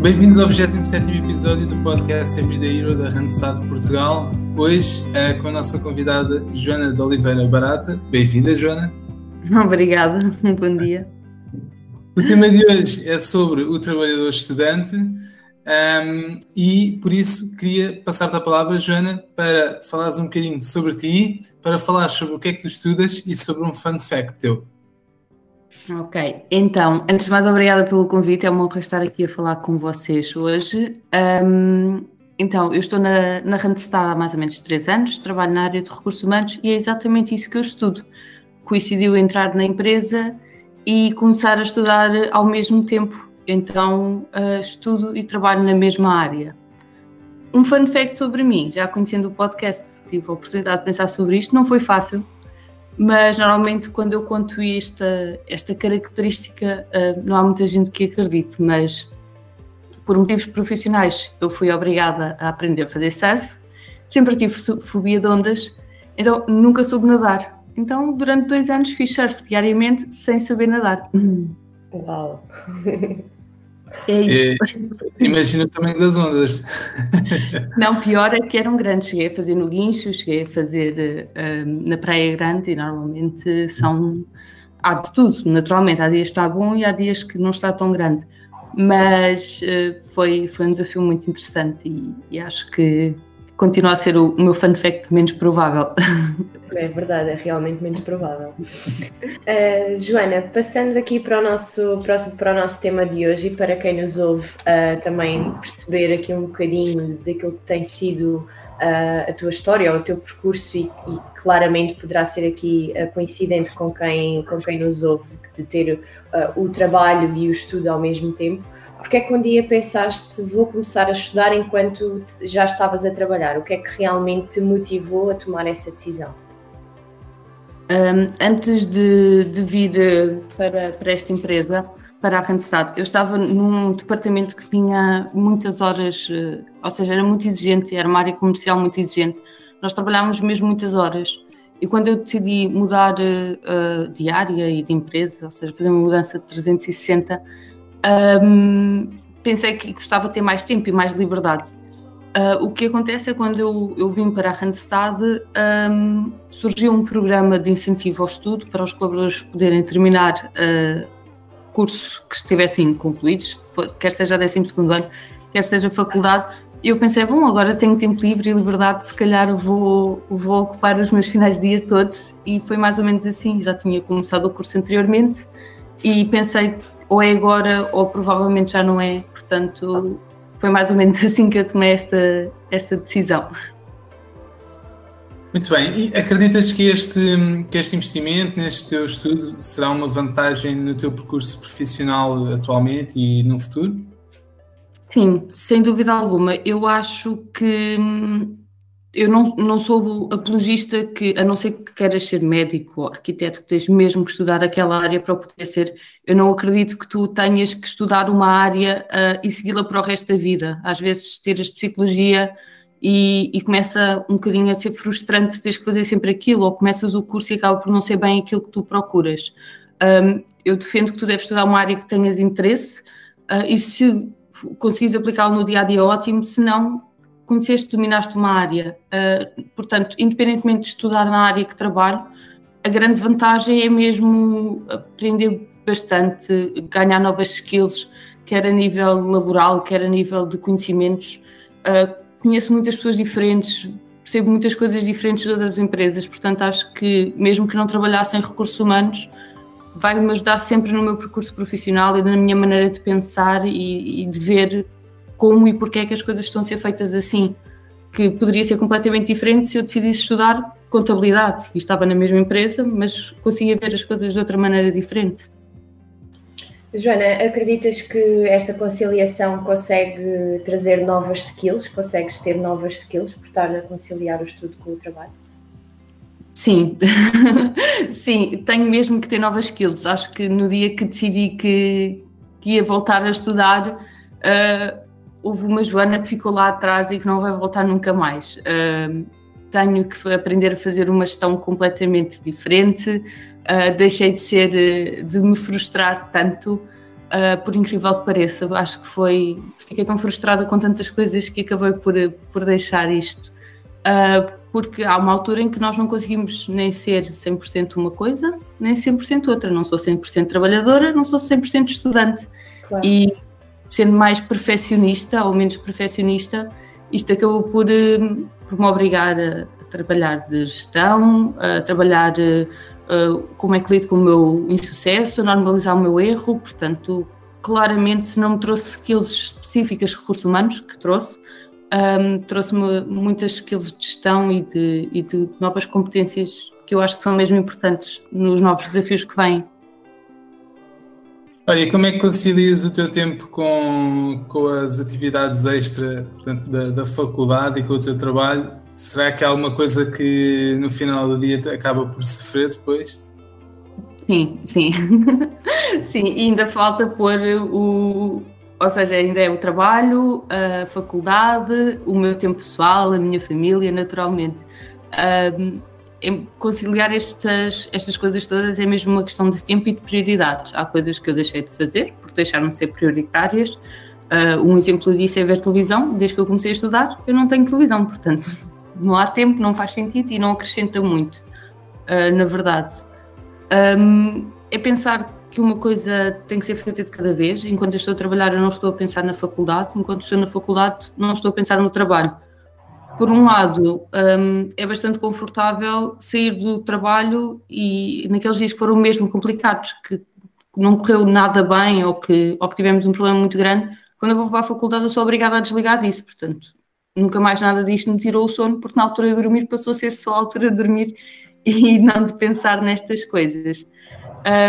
Bem-vindos ao 27 episódio do podcast Everyday Hero da Randstad Portugal. Hoje é com a nossa convidada Joana de Oliveira Barata. Bem-vinda, Joana. Obrigada, bom dia. O tema de hoje é sobre o trabalhador estudante um, e por isso queria passar-te a palavra, Joana, para falares um bocadinho sobre ti, para falar sobre o que é que tu estudas e sobre um fun fact teu. Ok, então, antes de mais, obrigada pelo convite, é uma honra estar aqui a falar com vocês hoje. Um, então, eu estou na, na Randstad há mais ou menos 3 anos, trabalho na área de recursos humanos e é exatamente isso que eu estudo. Coincidiu entrar na empresa e começar a estudar ao mesmo tempo, então uh, estudo e trabalho na mesma área. Um fun fact sobre mim, já conhecendo o podcast, tive a oportunidade de pensar sobre isto, não foi fácil, mas normalmente quando eu conto esta, esta característica, uh, não há muita gente que acredite, mas por motivos profissionais eu fui obrigada a aprender a fazer surf, sempre tive fobia de ondas, então nunca soube nadar. Então durante dois anos fiz surf diariamente sem saber nadar. Uau! É isso. É, imagina o tamanho das ondas. Não, pior é que eram grandes. Cheguei a fazer no guincho, cheguei a fazer uh, na Praia Grande e normalmente são. Há de tudo, naturalmente. Há dias que está bom e há dias que não está tão grande. Mas uh, foi, foi um desafio muito interessante e, e acho que continua a ser o, o meu fun fact menos provável. É verdade, é realmente menos provável. Uh, Joana, passando aqui para o, nosso, para o nosso tema de hoje e para quem nos ouve uh, também perceber aqui um bocadinho daquilo que tem sido uh, a tua história ou o teu percurso e, e claramente poderá ser aqui coincidente com quem, com quem nos ouve de ter o trabalho e o estudo ao mesmo tempo. Porque é que um dia pensaste, vou começar a estudar enquanto já estavas a trabalhar? O que é que realmente te motivou a tomar essa decisão? Um, antes de, de vir eh, para, para, esta empresa, para a Randstad, eu estava num departamento que tinha muitas horas, eh, ou seja, era muito exigente, era uma área comercial muito exigente. Nós trabalhávamos mesmo muitas horas. E quando eu decidi mudar uh, de área e de empresa, ou seja, fazer uma mudança de 360, um, pensei que gostava de ter mais tempo e mais liberdade. Uh, o que acontece é quando eu, eu vim para a Randstad, um, surgiu um programa de incentivo ao estudo para os colaboradores poderem terminar uh, cursos que estivessem concluídos, quer seja a 12 ano, quer seja faculdade. Eu pensei, bom, agora tenho tempo livre e liberdade, se calhar vou, vou ocupar os meus finais de dia todos. E foi mais ou menos assim, já tinha começado o curso anteriormente e pensei, ou é agora ou provavelmente já não é, portanto foi mais ou menos assim que eu tomei esta, esta decisão. Muito bem, e acreditas que este, que este investimento neste teu estudo será uma vantagem no teu percurso profissional atualmente e no futuro? Sim, sem dúvida alguma. Eu acho que eu não, não sou apologista que, a não ser que queiras ser médico ou arquiteto, que tens mesmo que estudar aquela área para poder ser, eu não acredito que tu tenhas que estudar uma área uh, e segui-la para o resto da vida. Às vezes tiras psicologia e, e, começa um bocadinho a ser frustrante teres que fazer sempre aquilo, ou começas o curso e acaba por não ser bem aquilo que tu procuras. Um, eu defendo que tu deves estudar uma área que tenhas interesse uh, e se conseguires aplicá-lo no dia a dia, ótimo, se não, conheceste, dominaste uma área. Uh, portanto, independentemente de estudar na área que trabalho, a grande vantagem é mesmo aprender bastante, ganhar novas skills, quer a nível laboral, quer a nível de conhecimentos. Uh, conheço muitas pessoas diferentes, percebo muitas coisas diferentes das empresas, portanto, acho que mesmo que não trabalhasse em recursos humanos, vai-me ajudar sempre no meu percurso profissional e na minha maneira de pensar e, e de ver como e porque é que as coisas estão a ser feitas assim, que poderia ser completamente diferente se eu decidisse estudar contabilidade e estava na mesma empresa, mas conseguia ver as coisas de outra maneira diferente. Joana, acreditas que esta conciliação consegue trazer novas skills? Consegues ter novas skills por estar a conciliar o estudo com o trabalho? Sim, sim, tenho mesmo que ter novas skills. Acho que no dia que decidi que, que ia voltar a estudar, uh, houve uma Joana que ficou lá atrás e que não vai voltar nunca mais. Uh, tenho que aprender a fazer uma gestão completamente diferente. Uh, deixei de ser, de me frustrar tanto. uh, por incrível que pareça. Acho que foi. Fiquei tão frustrada com tantas coisas que acabei por, por deixar isto. Uh, porque há uma altura em que nós não conseguimos nem ser 100% uma coisa, nem 100% outra. Não sou 100% trabalhadora, não sou 100% estudante. Claro. E sendo mais perfeccionista ou menos perfeccionista, isto acabou por, por me obrigar a, a, trabalhar de gestão, a trabalhar uh, como é que lido com o meu insucesso, a normalizar o meu erro. Portanto, claramente, se não me trouxe skills específicas de recursos humanos, que trouxe, um, trouxe-me muitas skills de gestão e de, e de novas competências que eu acho que são mesmo importantes nos novos desafios que vêm. Olha, como é que concilias o teu tempo com, com as atividades extra portanto, da, da, faculdade e com o teu trabalho? Será que há alguma coisa que no final do dia acaba por sofrer depois? Sim, sim. sim, ainda falta pôr o, ou seja, ainda é o trabalho, a faculdade, o meu tempo pessoal, a minha família, naturalmente. Um, conciliar estas, estas coisas todas é mesmo uma questão de tempo e de prioridades. Há coisas que eu deixei de fazer, porque deixaram de ser prioritárias. Uh, um exemplo disso é ver televisão. Desde que eu comecei a estudar, eu não tenho televisão, portanto, não há tempo, não faz sentido e não acrescenta muito, uh, na verdade. Um, é pensar que uma coisa tem que ser feita de cada vez. Enquanto eu estou a trabalhar, eu não estou a pensar na faculdade, enquanto estou na faculdade, não estou a pensar no trabalho. Por um lado, um, é bastante confortável sair do trabalho e naqueles dias que foram mesmo complicados, que não correu nada bem ou que, ou que tivemos um problema muito grande, quando eu vou para a faculdade eu sou obrigada a desligar disso, portanto, nunca mais nada disto me tirou o sono, porque na altura de dormir passou a ser só a altura de dormir e não de pensar nestas coisas.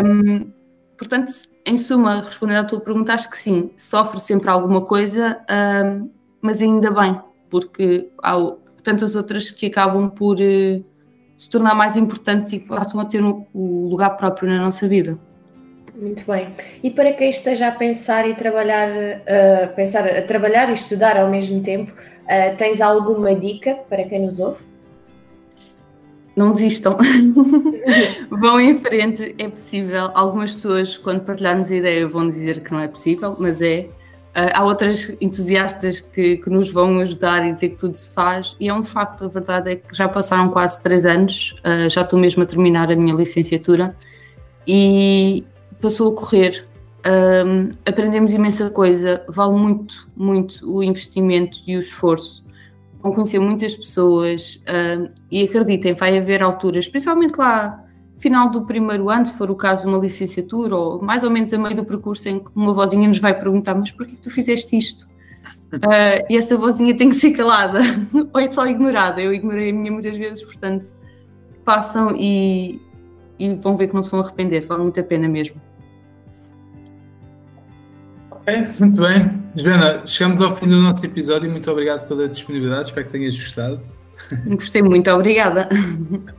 Um, Portanto, em suma, respondendo à tua pergunta, acho que sim, sofre sempre alguma coisa, uh, mas ainda bem, porque há tantas outras que acabam por uh, se tornar mais importantes e passam a ter o um, lugar próprio na nossa vida. Muito bem. E para quem esteja a pensar e trabalhar, uh, pensar a trabalhar e estudar ao mesmo tempo, uh, tens alguma dica para quem nos ouve? não desistam, vão em frente, é possível. Algumas pessoas, quando partilharmos a ideia, vão dizer que não é possível, mas é. Uh, há outras entusiastas que, que, nos vão ajudar e dizer que tudo se faz, e é um facto, a verdade é que já passaram quase três anos, uh, já estou mesmo a terminar a minha licenciatura e passou a correr. Aprendemos imensa coisa, vale muito, muito o investimento e o esforço vão conhecer muitas pessoas e acreditem, vai haver alturas, principalmente lá final do primeiro ano, se for o caso uma licenciatura, ou mais ou menos a meio do percurso em que uma vozinha nos vai perguntar, mas porquê que tu fizeste isto? Uh, e essa vozinha tem que ser calada, ou é só ignorada. Eu ignorei a minha muitas vezes, portanto, façam e, e vão ver que não se vão arrepender, vale muito a pena mesmo. Ok, muito bem. Joana, chegamos ao fim do nosso episódio e muito obrigado pela disponibilidade, espero que tenhas gostado. Gostei muito, obrigada.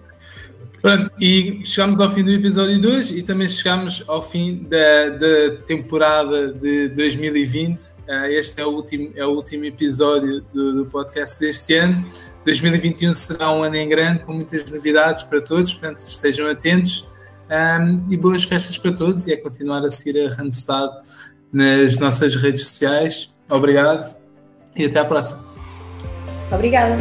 Pronto, e chegamos ao fim do episódio 2 e também chegamos ao fim da, da temporada de 2020. Ah, este é o último, é o último episódio do, do, podcast deste ano. 2021 será um ano em grande, com muitas novidades para todos, portanto estejam atentos. Um, e boas festas para todos e é continuar a seguir a Randstad nas nossas redes sociais. Obrigado e até à próxima. Obrigada.